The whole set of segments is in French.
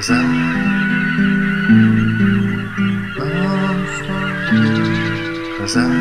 What's that? What's that?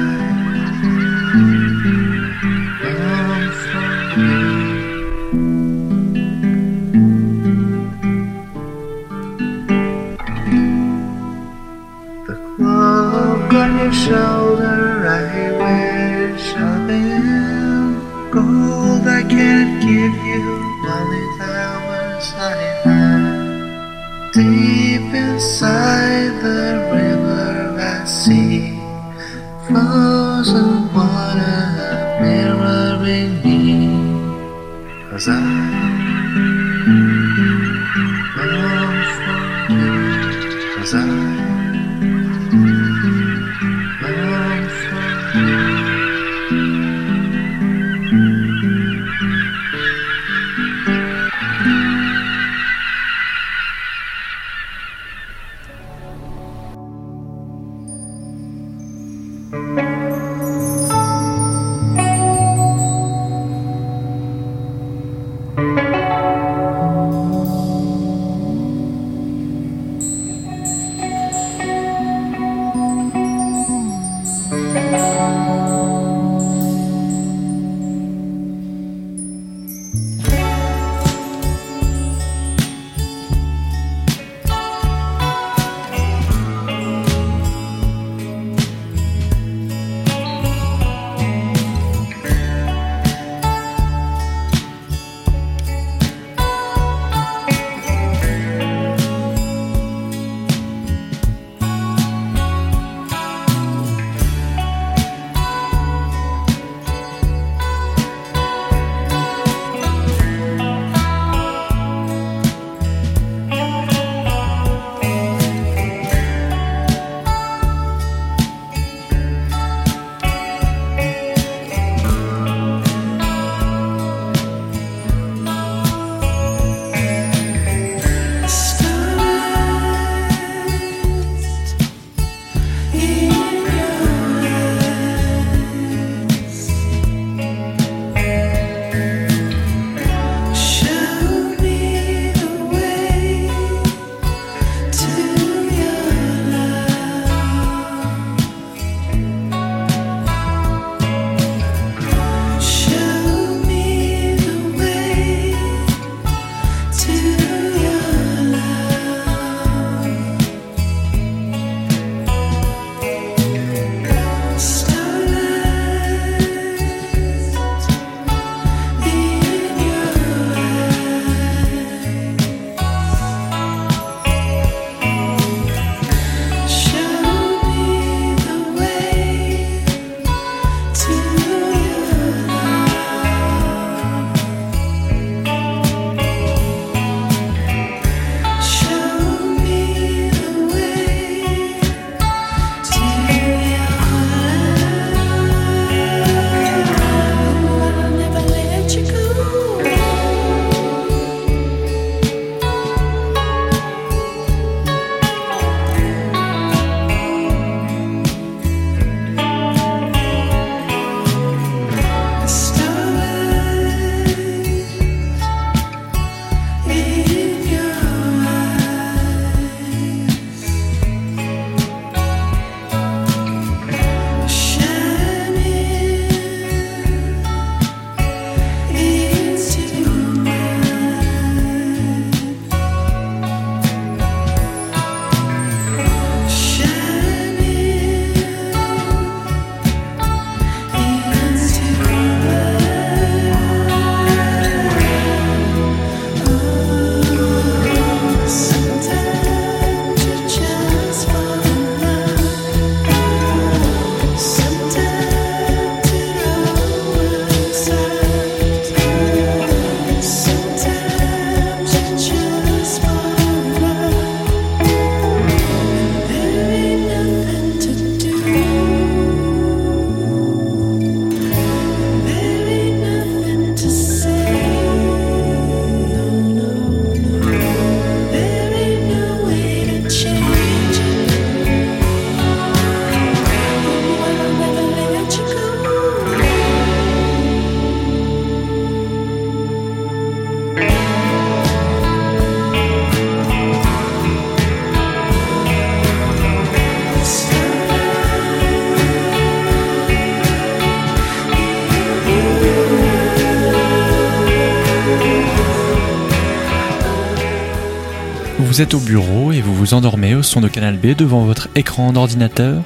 Vous êtes au bureau et vous vous endormez au son de Canal B devant votre écran d'ordinateur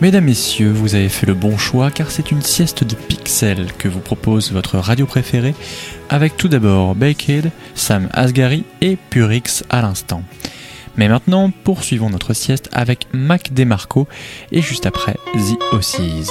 Mesdames, Messieurs, vous avez fait le bon choix car c'est une sieste de pixels que vous propose votre radio préférée avec tout d'abord Bakehead, Sam Asghari et Purix à l'instant. Mais maintenant, poursuivons notre sieste avec Mac DeMarco et juste après The Ossies.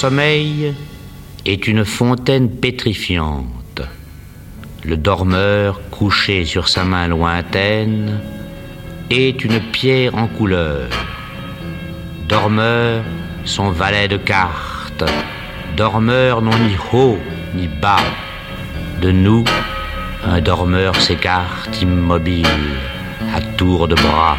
Sommeil est une fontaine pétrifiante. Le dormeur, couché sur sa main lointaine, est une pierre en couleur. Dormeur, son valet de cartes. Dormeur non ni haut ni bas. De nous, un dormeur s'écarte immobile, à tour de bras.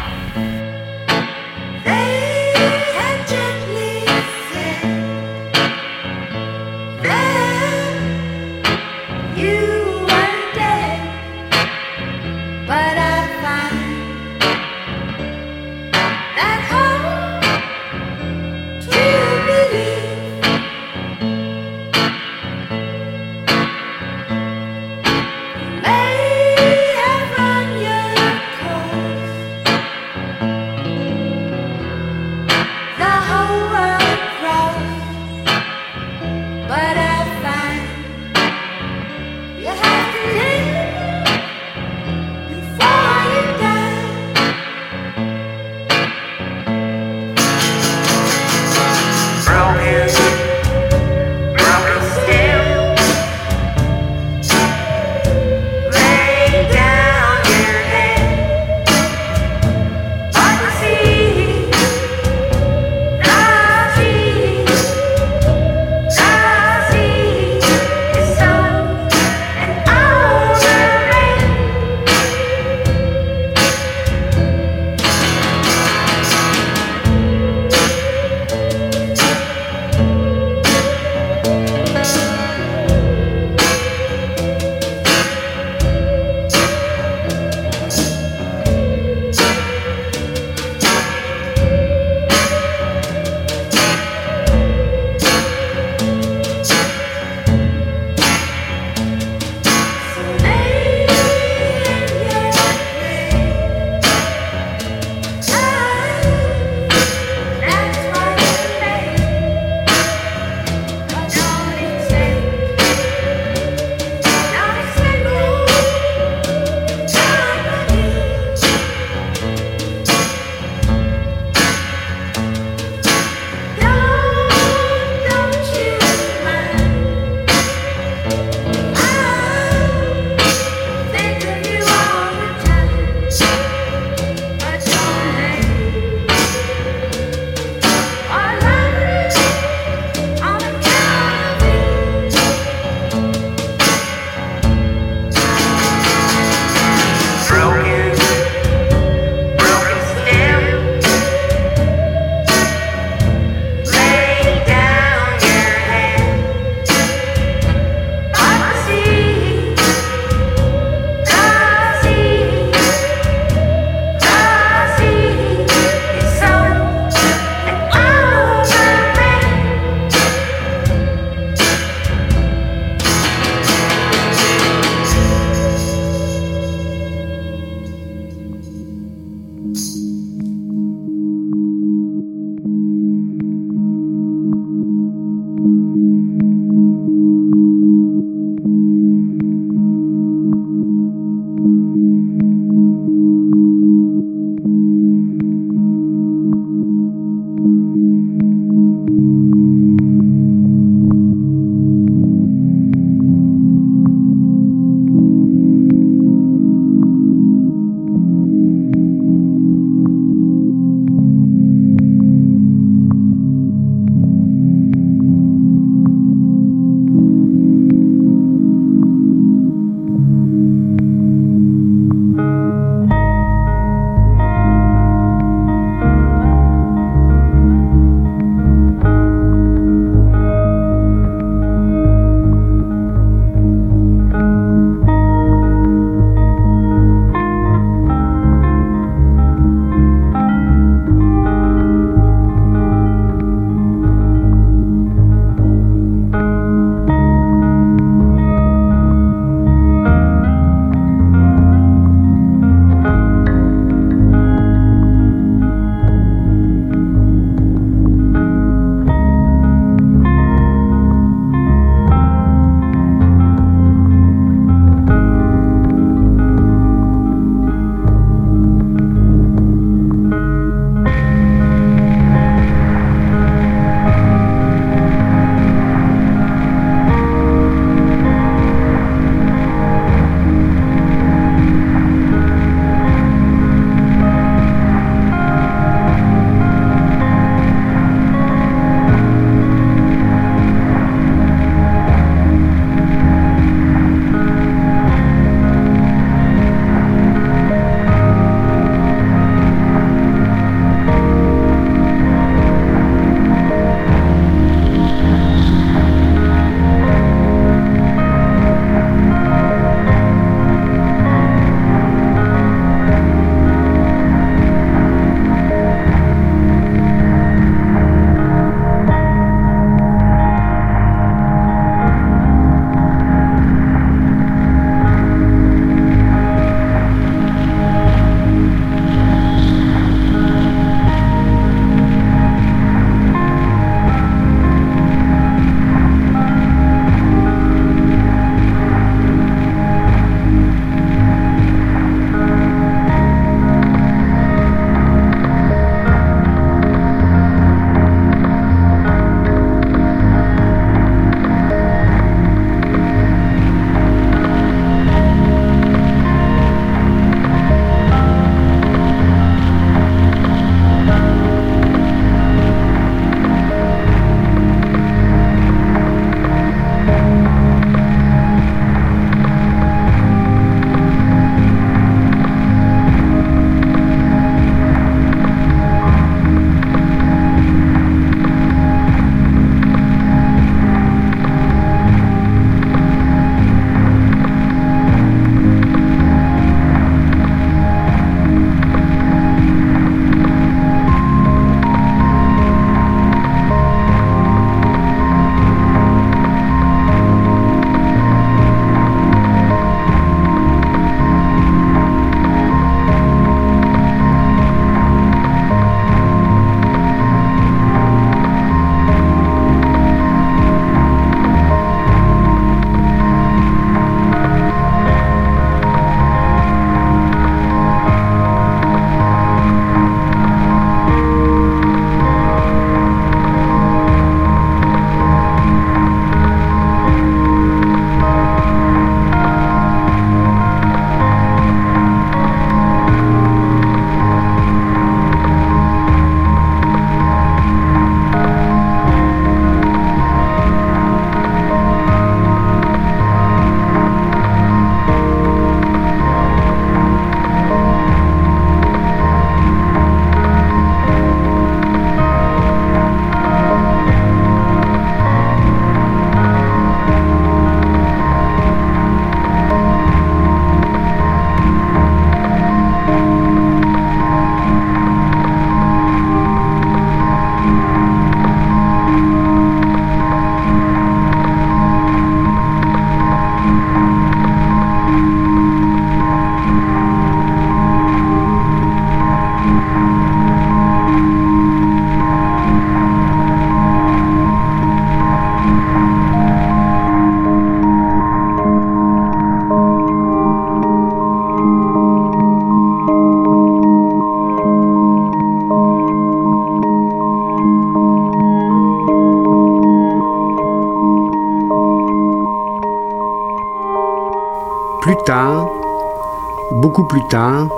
Beaucoup plus tard,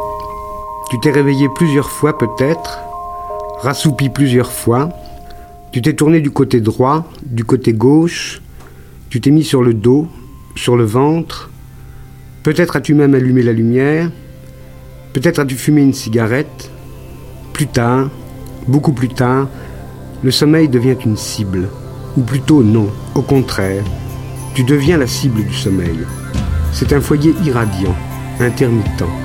tu t'es réveillé plusieurs fois peut-être, rassoupi plusieurs fois, tu t'es tourné du côté droit, du côté gauche, tu t'es mis sur le dos, sur le ventre, peut-être as-tu même allumé la lumière, peut-être as-tu fumé une cigarette, plus tard, beaucoup plus tard, le sommeil devient une cible. Ou plutôt non, au contraire, tu deviens la cible du sommeil. C'est un foyer irradiant, intermittent.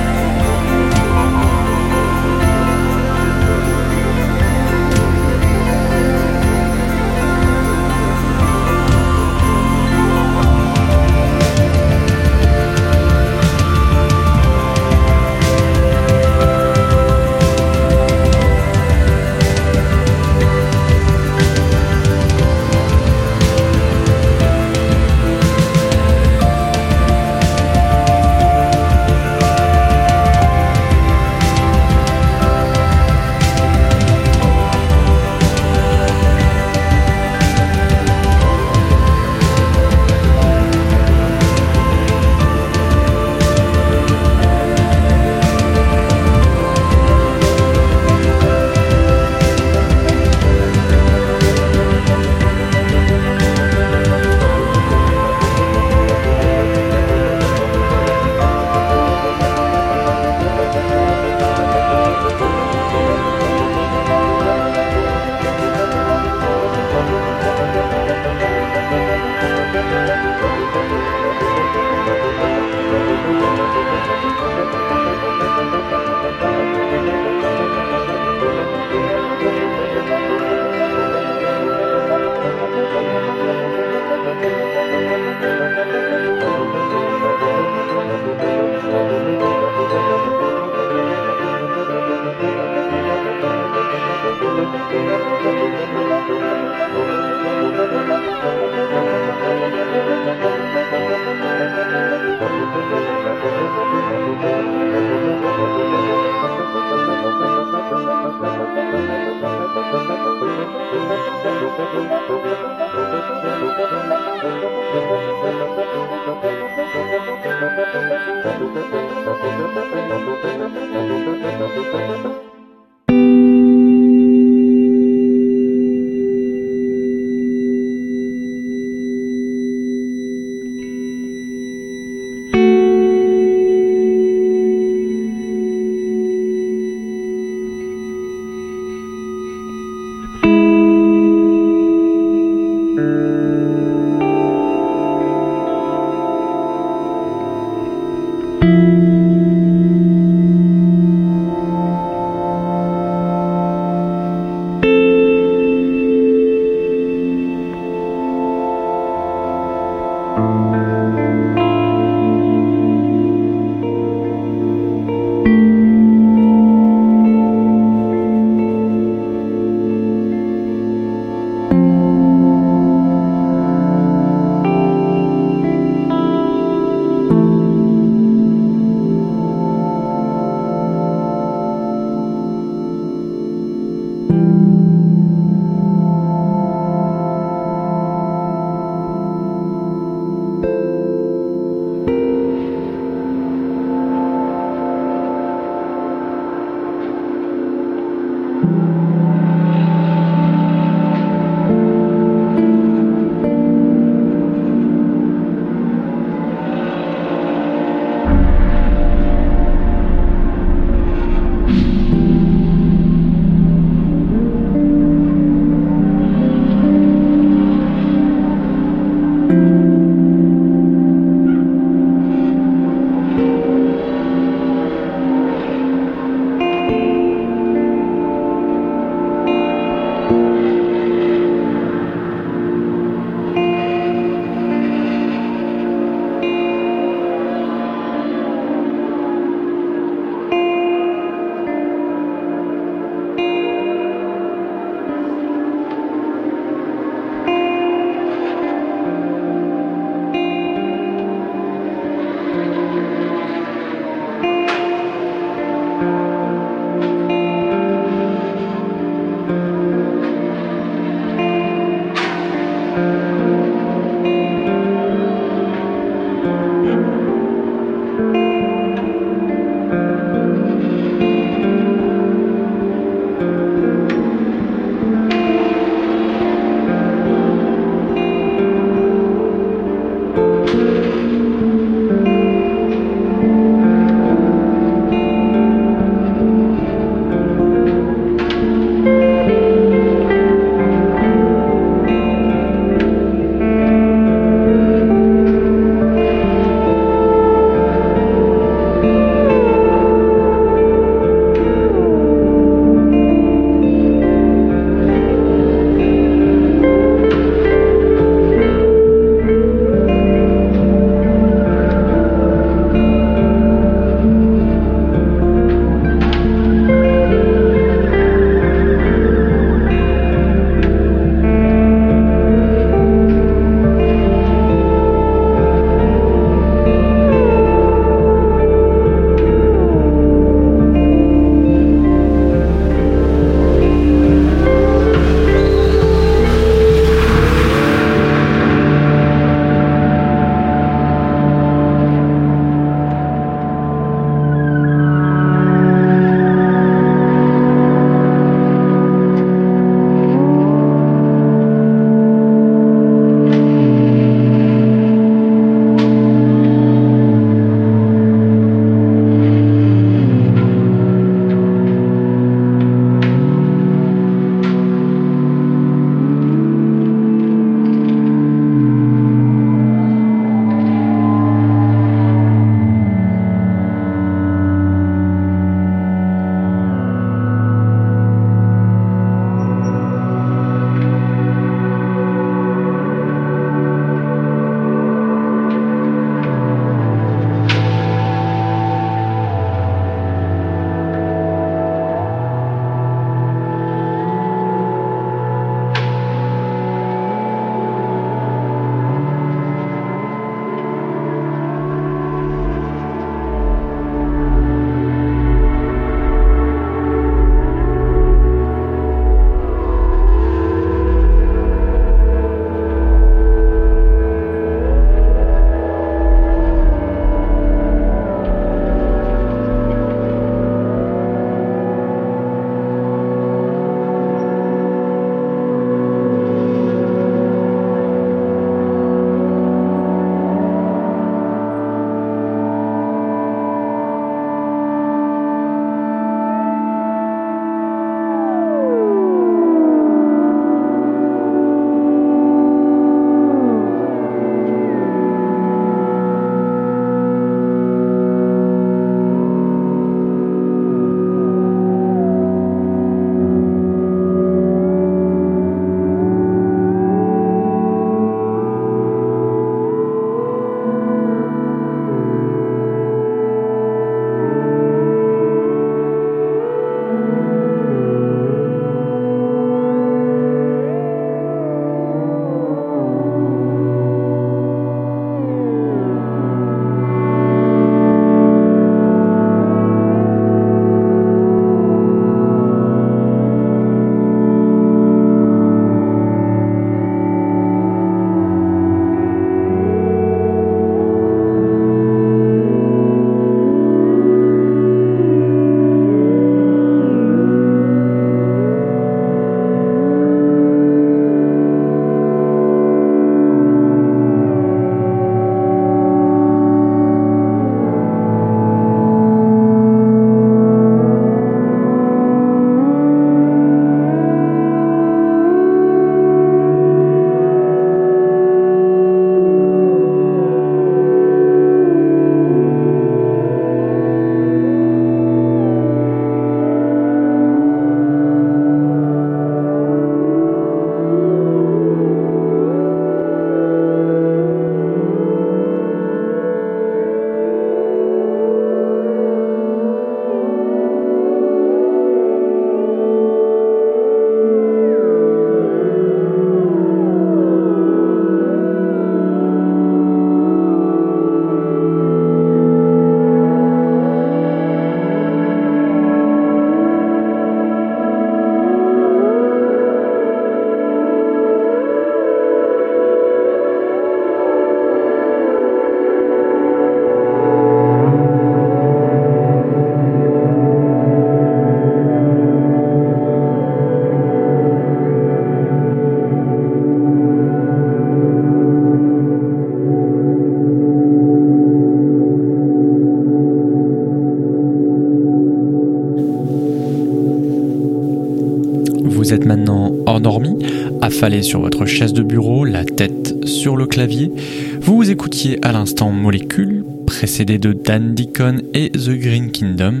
Sur votre chaise de bureau, la tête sur le clavier. Vous écoutiez à l'instant Molécule, précédé de Dan Deacon et The Green Kingdom.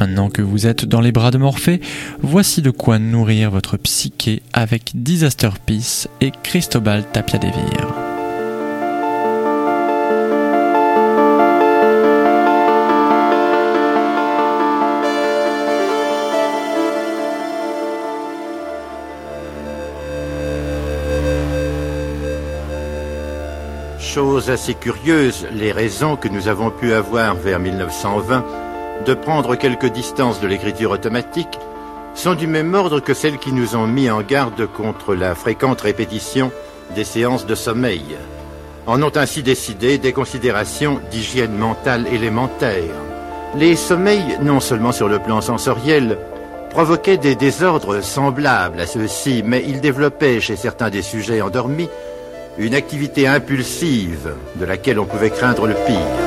Maintenant que vous êtes dans les bras de Morphée, voici de quoi nourrir votre psyché avec Disaster Peace et Cristobal Tapiadevir. Chose assez curieuse, les raisons que nous avons pu avoir vers 1920 de prendre quelques distances de l'écriture automatique sont du même ordre que celles qui nous ont mis en garde contre la fréquente répétition des séances de sommeil. En ont ainsi décidé des considérations d'hygiène mentale élémentaire. Les sommeils, non seulement sur le plan sensoriel, provoquaient des désordres semblables à ceux-ci, mais ils développaient chez certains des sujets endormis une activité impulsive de laquelle on pouvait craindre le pire.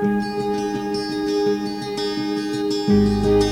thank you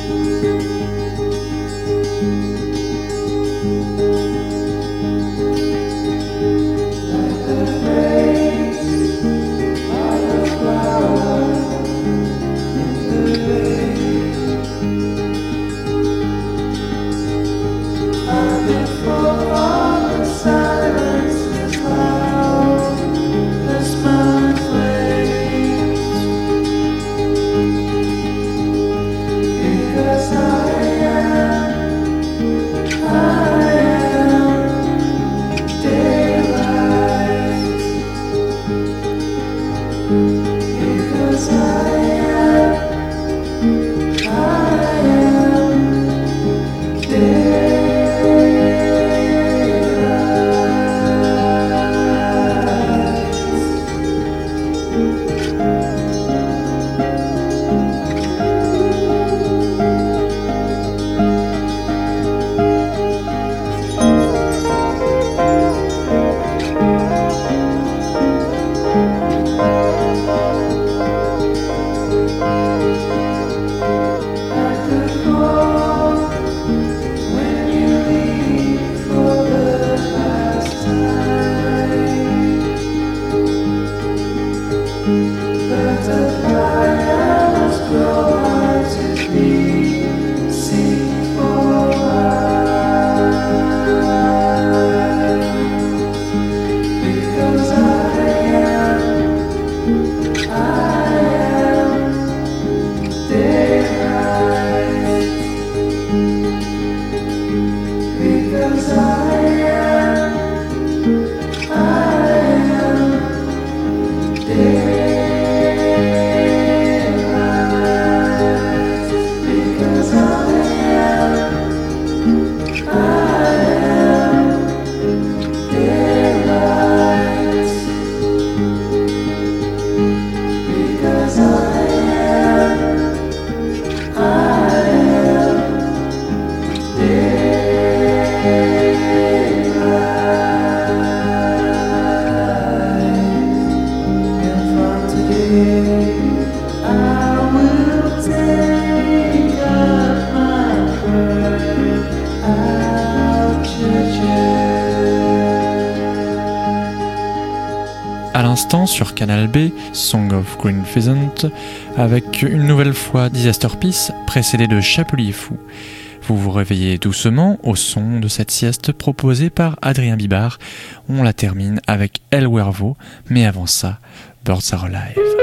sur Canal B, Song of Green Pheasant, avec une nouvelle fois Disaster Peace, précédé de Chapelier Fou. Vous vous réveillez doucement au son de cette sieste proposée par Adrien Bibard. On la termine avec El Wervo, mais avant ça, Birds Are Alive.